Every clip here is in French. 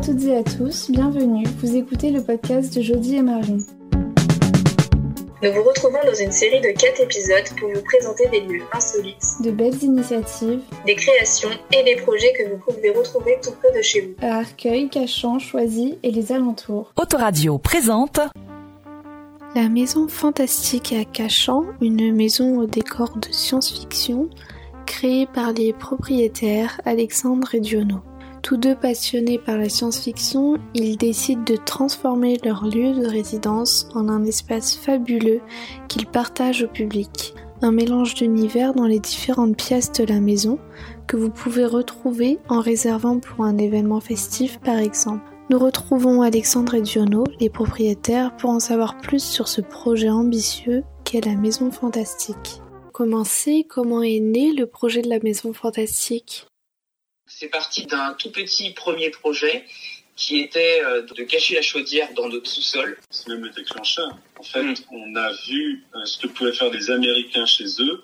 à toutes et à tous, bienvenue. Vous écoutez le podcast de Jodie et Marine. Nous vous retrouvons dans une série de 4 épisodes pour vous présenter des lieux insolites, De belles initiatives des créations et des projets que vous pouvez retrouver tout près de chez vous. à Arcueil, Cachan, Choisy et les alentours. Autoradio présente La maison fantastique à Cachan, une maison au décor de science-fiction, créée par les propriétaires Alexandre et Diono. Tous deux passionnés par la science-fiction, ils décident de transformer leur lieu de résidence en un espace fabuleux qu'ils partagent au public. Un mélange d'univers dans les différentes pièces de la maison que vous pouvez retrouver en réservant pour un événement festif par exemple. Nous retrouvons Alexandre et Diono, les propriétaires, pour en savoir plus sur ce projet ambitieux qu'est la Maison Fantastique. Comment c'est, comment est né le projet de la Maison Fantastique? C'est parti d'un tout petit premier projet qui était euh, de cacher la chaudière dans notre sous-sol. c'est même le déclencheur. En fait, Mm. on a vu euh, ce que pouvaient faire les Américains chez eux,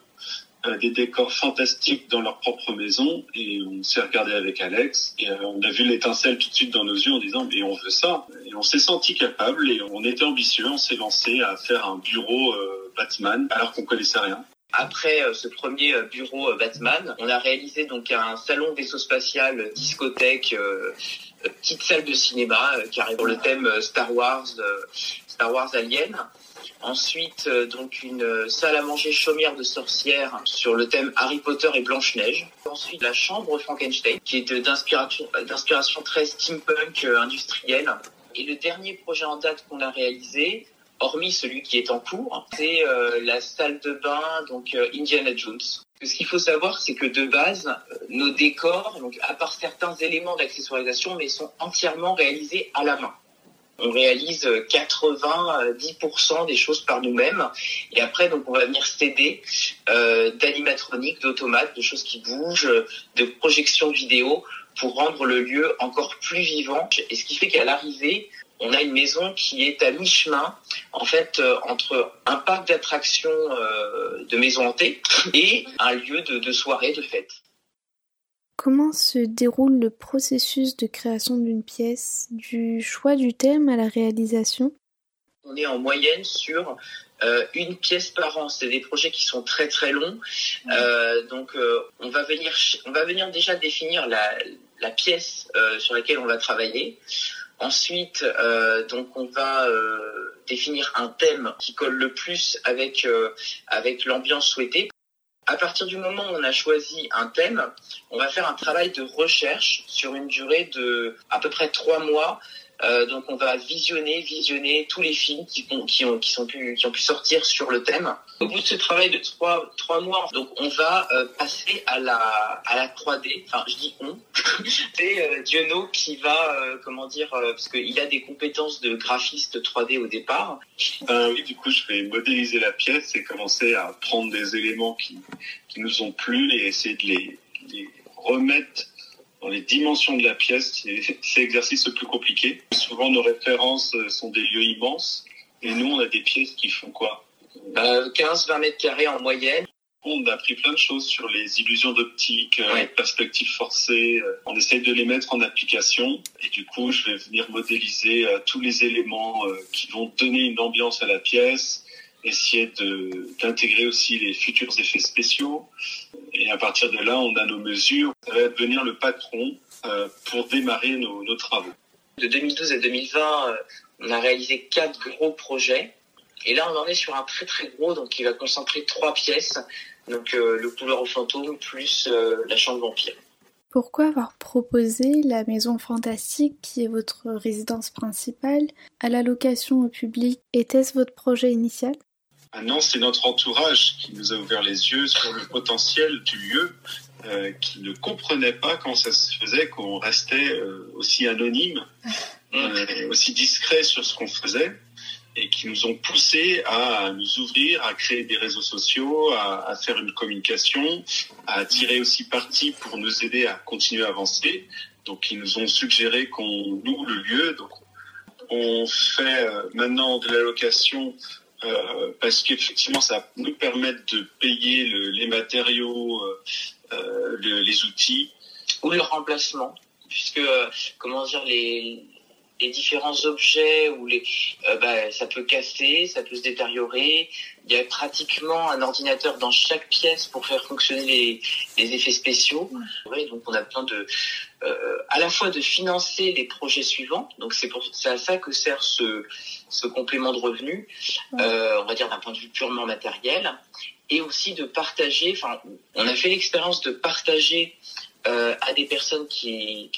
euh, des décors fantastiques dans leur propre maison, et on s'est regardé avec Alex, et on a vu l'étincelle tout de suite dans nos yeux en disant mais on veut ça. Et on s'est senti capable, et on était ambitieux, on s'est lancé à faire un bureau Batman, alors qu'on connaissait rien. Après euh, ce premier euh, bureau euh, Batman, on a réalisé donc un salon vaisseau spatial, discothèque, petite salle de cinéma qui arrive pour le thème Star Wars, Star Wars Alien. Ensuite, donc une salle à manger chaumière de sorcière sur le thème Harry Potter et Blanche-Neige. Ensuite, la chambre Frankenstein, qui est d'inspiration très steampunk industrielle. Et le dernier projet en date qu'on a réalisé, hormis celui qui est en cours, c'est euh, la salle de bain, donc euh, Indiana Jones. Ce qu'il faut savoir, c'est que de base, euh, nos décors, donc à part certains éléments d'accessoirisation, mais sont entièrement réalisés à la main. On réalise euh, 80-10% des choses par nous-mêmes. Et après, donc, on va venir s'aider euh, d'animatronique, d'automates, de choses qui bougent, euh, de projections vidéo pour rendre le lieu encore plus vivant. Et ce qui fait qu'à l'arrivée, on a une maison qui est à mi-chemin, en fait, euh, entre un parc d'attractions euh, de maisons hantées et un lieu de, de soirée, de fête. Comment se déroule le processus de création d'une pièce, du choix du thème à la réalisation? On est en moyenne sur euh, une pièce par an. C'est des projets qui sont très très longs. Donc on va venir ch- on va venir déjà définir la, la pièce sur laquelle on va travailler. Ensuite, euh, donc on va euh, définir un thème qui colle le plus avec euh, avec l'ambiance souhaitée. À partir du moment où on a choisi un thème, on va faire un travail de recherche sur une durée de à peu près trois mois euh, donc on va visionner, visionner tous les films qui, ont- qui, ont, qui, pu, qui ont pu sortir sur le thème. Au bout de ce travail de trois, trois mois, donc on va euh, passer à la, à la 3D. Enfin, je dis on. C'est euh, Diono qui va, euh, comment dire, euh, parce qu'il a des compétences de graphiste 3D au départ. Ben oui, du coup, je vais modéliser la pièce et commencer à prendre des éléments qui, qui nous ont plu et essayer de les, les remettre dans les dimensions de la pièce. C'est l'exercice le plus compliqué. Souvent, nos références euh, sont des lieux immenses et nous, on a des pièces qui font quoi? Euh, 15-20 mètres carrés en moyenne. On a appris plein de choses sur les illusions d'optique, euh, Ouais. les perspectives forcées. euh, On essaye de les mettre en application. Et du coup, je vais venir modéliser tous les éléments qui vont donner une ambiance à la pièce, essayer de d'intégrer aussi les futurs effets spéciaux. Et à partir de là, on a nos mesures. Ça va devenir le patron euh, pour démarrer nos, nos travaux. De 2012 à 2020, euh, on a réalisé quatre gros projets. Et là, on en est sur un très très gros, donc il va concentrer trois pièces. Donc euh, le couloir aux fantômes plus euh, la chambre vampire. Pourquoi avoir proposé la maison fantastique, qui est votre résidence principale, à la location au public Était-ce votre projet initial? Maintenant, c'est notre entourage qui nous a ouvert les yeux sur le potentiel du lieu, euh, qui ne comprenait pas comment ça se faisait qu'on restait euh, aussi anonyme, euh, aussi discret sur ce qu'on faisait, et qui nous ont poussé à nous ouvrir, à créer des réseaux sociaux, à, à faire une communication, à tirer aussi parti pour nous aider à continuer à avancer. Donc, ils nous ont suggéré qu'on loue le lieu. Donc, on fait maintenant de la location euh, parce qu'effectivement, ça nous permettre de payer le- les matériaux, euh, euh, le- les outils. Ou le remplacement. puisque comment dire les les différents objets ou les euh, bah, ça peut casser, ça peut se détériorer. Il y a pratiquement un ordinateur dans chaque pièce pour faire fonctionner les, les effets spéciaux. Ouais, donc on a besoin de euh, à la fois de financer les projets suivants. Donc c'est pour c'est à ça que sert ce ce complément de revenu, euh, on va dire d'un point de vue purement matériel, et aussi de partager. Enfin, on a fait l'expérience de partager euh, à des personnes qui,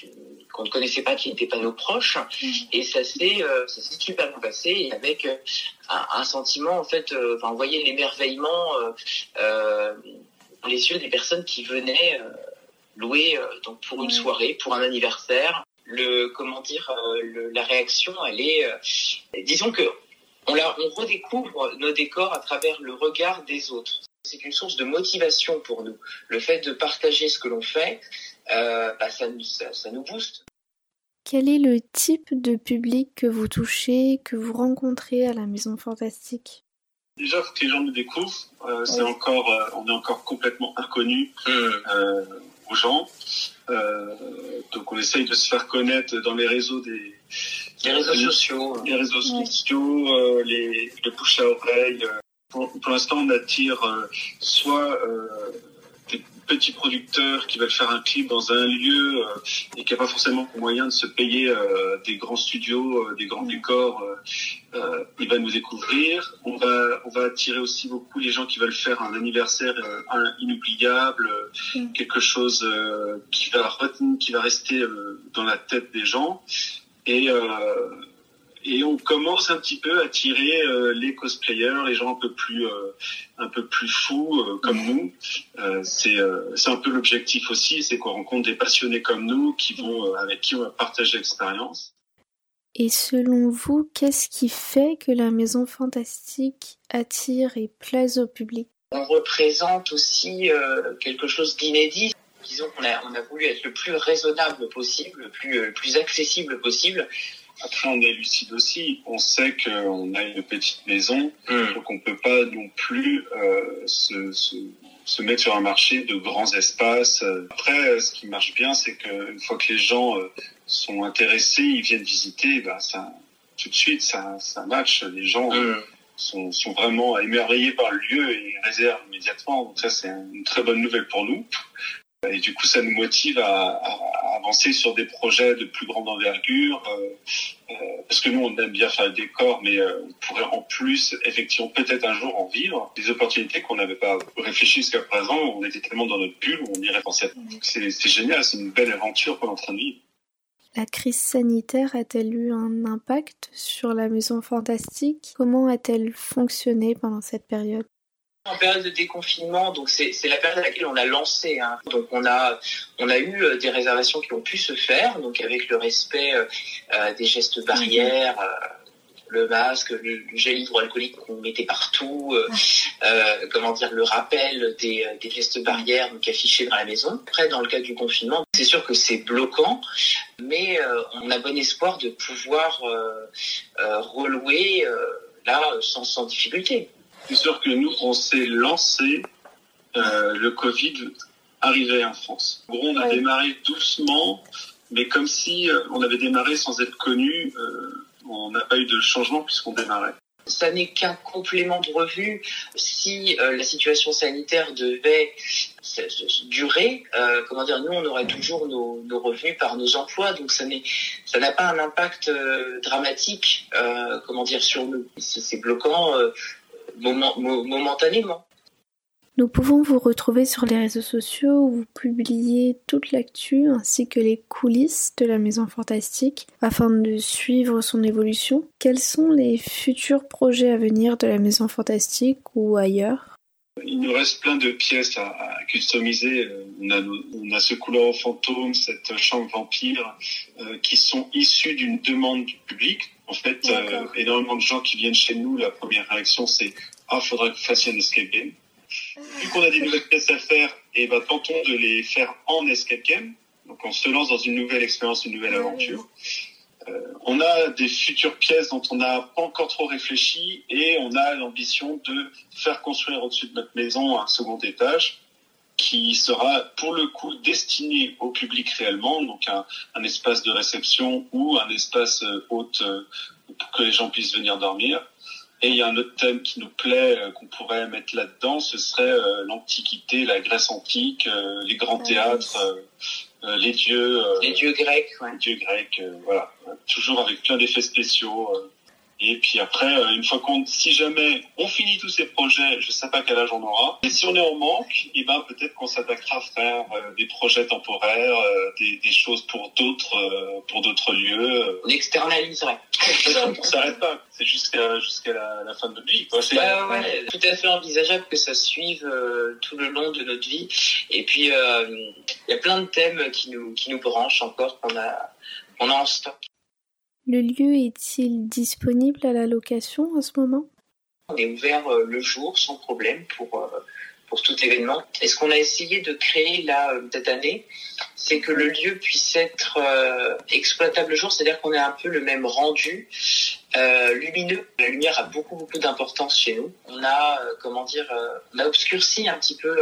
qu'on ne connaissait pas, qui n'étaient pas nos proches, mmh. et ça s'est euh, ça s'est super bien passé avec euh, un, un, sentiment en fait, euh, enfin, on voyait l'émerveillement euh, dans les yeux des personnes qui venaient louer donc pour une soirée, pour un anniversaire. Le comment dire, le, la réaction, elle est, disons que on, la, on redécouvre nos décors à travers le regard des autres c'est une source de motivation pour nous. Le fait de partager ce que l'on fait, euh, bah, ça, ça, ça, nous booste. Quel est le type de public que vous touchez, que vous rencontrez à la Maison Fantastique? Déjà, que les gens nous découvrent. Euh, oui. encore, euh, on est encore complètement inconnu mmh. aux gens. Euh, donc, on essaye de se faire connaître dans les réseaux des les réseaux sociaux, les réseaux sociaux, les, le bouche à oreille pour, pour l'instant, on attire euh, soit euh, des petits producteurs qui veulent faire un clip dans un lieu euh, et qui n'ont pas forcément moyen de se payer euh, des grands studios, euh, des grands décors. il va nous découvrir. On va, on va attirer aussi beaucoup les gens qui veulent faire un anniversaire un, inoubliable, mm. quelque chose qui va retenir, qui va rester dans la tête des gens. Et et on commence un petit peu à tirer euh, les cosplayers, les gens un peu plus euh, un peu plus fous euh, comme nous. Euh, c'est euh, c'est un peu l'objectif aussi, c'est qu'on rencontre des passionnés comme nous qui vont avec qui on va partager l'expérience. Et selon vous, qu'est-ce qui fait que la maison fantastique attire et plaise au public? On représente aussi quelque chose d'inédit disons qu'on a, on a voulu être le plus raisonnable possible, le plus, le plus accessible possible. Après, on est lucide aussi. On sait qu'on a une petite maison, mmh. donc on peut pas non plus euh, se, se, se, mettre sur un marché de grands espaces. Après, ce qui marche bien, c'est qu'une fois que les gens euh, sont intéressés, ils viennent visiter, bah, ça, tout de suite, ça, ça match. Les gens mmh. sont, sont vraiment émerveillés par le lieu et réservent immédiatement. Donc ça, c'est une très bonne nouvelle pour nous. Et du coup, ça nous motive à, avancer sur des projets de plus grande envergure, euh, euh, parce que nous, on aime bien faire le décor, mais euh, on pourrait en plus, effectivement, peut-être un jour en vivre. Des opportunités qu'on n'avait pas réfléchi jusqu'à présent, on était tellement dans notre bulle, on irait penser à... C'est génial, c'est une belle aventure qu'on est en train de vivre. La crise sanitaire a-t-elle eu un impact sur la maison fantastique? Comment a-t-elle fonctionné pendant cette période? En période de déconfinement, donc c'est la période à laquelle on a lancé. Hein. Donc on a on a eu euh, des réservations qui ont pu se faire, donc avec le respect euh, euh des gestes barrières. Euh, le masque, le, le gel hydroalcoolique qu'on mettait partout, euh, euh, comment dire, le rappel des, des gestes barrières donc affichés dans la maison. Après, dans le cas du confinement, c'est sûr que c'est bloquant, mais euh, on a bon espoir de pouvoir relouer là sans, sans difficulté c'est sûr que nous, on s'est lancé, euh, le Covid arrivait en France. En gros, on a ouais. démarré doucement, mais comme si euh, on avait démarré sans être connu, euh, on n'a pas eu de changement puisqu'on démarrait. Ça n'est qu'un complément de revue. Si euh, la situation sanitaire devait durer, euh, comment dire, nous on aurait toujours nos, nos, revenus par nos emplois, donc ça n'est, ça n'a pas un impact euh, dramatique, comment dire, sur nous. C'est bloquant moment, momentanément. Nous pouvons vous retrouver sur les réseaux sociaux où vous publiez toute l'actu ainsi que les coulisses de la Maison Fantastique afin de suivre son évolution. Quels sont les futurs projets à venir de la Maison Fantastique ou ailleurs? Il nous reste plein de pièces à, à customiser. On a, on a ce couloir fantôme, cette chambre vampire, euh, qui sont issus d'une demande du public. En fait, euh, énormément de gens qui viennent chez nous, la première réaction c'est ah, faudrait que vous fassiez un escape game. Vu qu'on a des nouvelles pièces à faire, et ben tentons de les faire en escape game. Donc on se lance dans une nouvelle expérience, une nouvelle aventure. Euh, on a des futures pièces dont on n'a pas encore trop réfléchi et on a l'ambition de faire construire au-dessus de notre maison un second étage qui sera pour le coup destiné au public réellement, donc un, un espace de réception ou un espace euh, hôte euh, pour que les gens puissent venir dormir. Et il y a un autre thème qui nous plaît, euh, qu'on pourrait mettre là-dedans, ce serait l'Antiquité, la Grèce antique, les grands théâtres, les dieux. les dieux grecs, ouais. Les dieux grecs, voilà. Toujours avec plein d'effets spéciaux. Et puis après, euh, une fois qu'on, si jamais on finit tous ces projets, je sais pas quel âge on aura. Et si on est en manque, et eh ben peut-être qu'on s'attaquera à faire euh, des projets temporaires, euh, des, des, choses pour d'autres, pour d'autres lieux. On externaliserait. on s'arrête pas. C'est jusqu'à jusqu'à la, la, fin de notre vie. c'est ouais, tout à fait envisageable que ça suive tout le long de notre vie. Et puis il y a plein de thèmes qui nous qui nous branchent encore qu'on a qu'on a en stock. Le lieu est-il disponible à la location en ce moment? On est ouvert euh, le jour sans problème pour, euh, pour tout événement. Et ce qu'on a essayé de créer là euh, cette année, c'est que le lieu puisse être exploitable le jour, c'est-à-dire qu'on ait un peu le même rendu lumineux. La lumière a beaucoup beaucoup d'importance chez nous. On a comment dire, on a obscurci un petit peu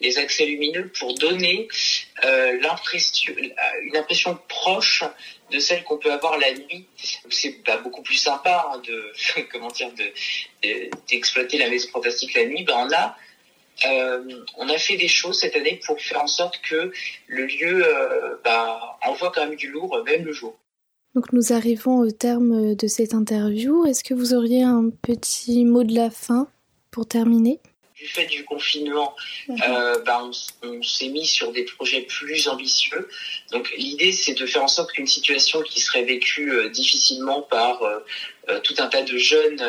les accès lumineux pour donner l'impression, une impression proche de celle qu'on peut avoir la nuit. C'est bah, beaucoup plus sympa hein, de comment dire de d'exploiter la maison fantastique la nuit. Ben on a euh, on a fait des choses cette année pour faire en sorte que le lieu euh, bah, envoie quand même du lourd même le jour. Donc nous arrivons au terme de cette interview. Est-ce que vous auriez un petit mot de la fin pour terminer? Du fait du confinement, mhm. euh, ben, on, s'est mis sur des projets plus ambitieux. Donc l'idée, c'est de faire en sorte qu'une situation qui serait vécue euh, difficilement par euh, tout un tas de jeunes,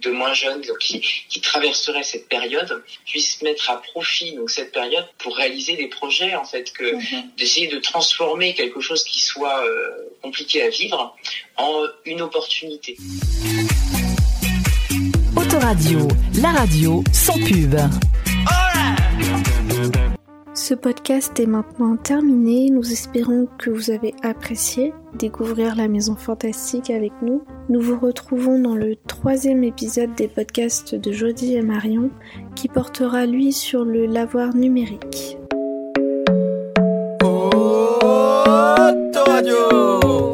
de moins jeunes, donc qui, qui, traverseraient cette période, puisse mettre à profit donc cette période pour réaliser des projets en fait, que mhm. d'essayer de transformer quelque chose qui soit compliqué à vivre en une opportunité. Radio, la radio sans pub. Ce podcast est maintenant terminé. Nous espérons que vous avez apprécié découvrir la maison fantastique avec nous. Nous vous retrouvons dans le troisième épisode des podcasts de Jody et Marion qui portera lui sur le lavoir numérique. Radio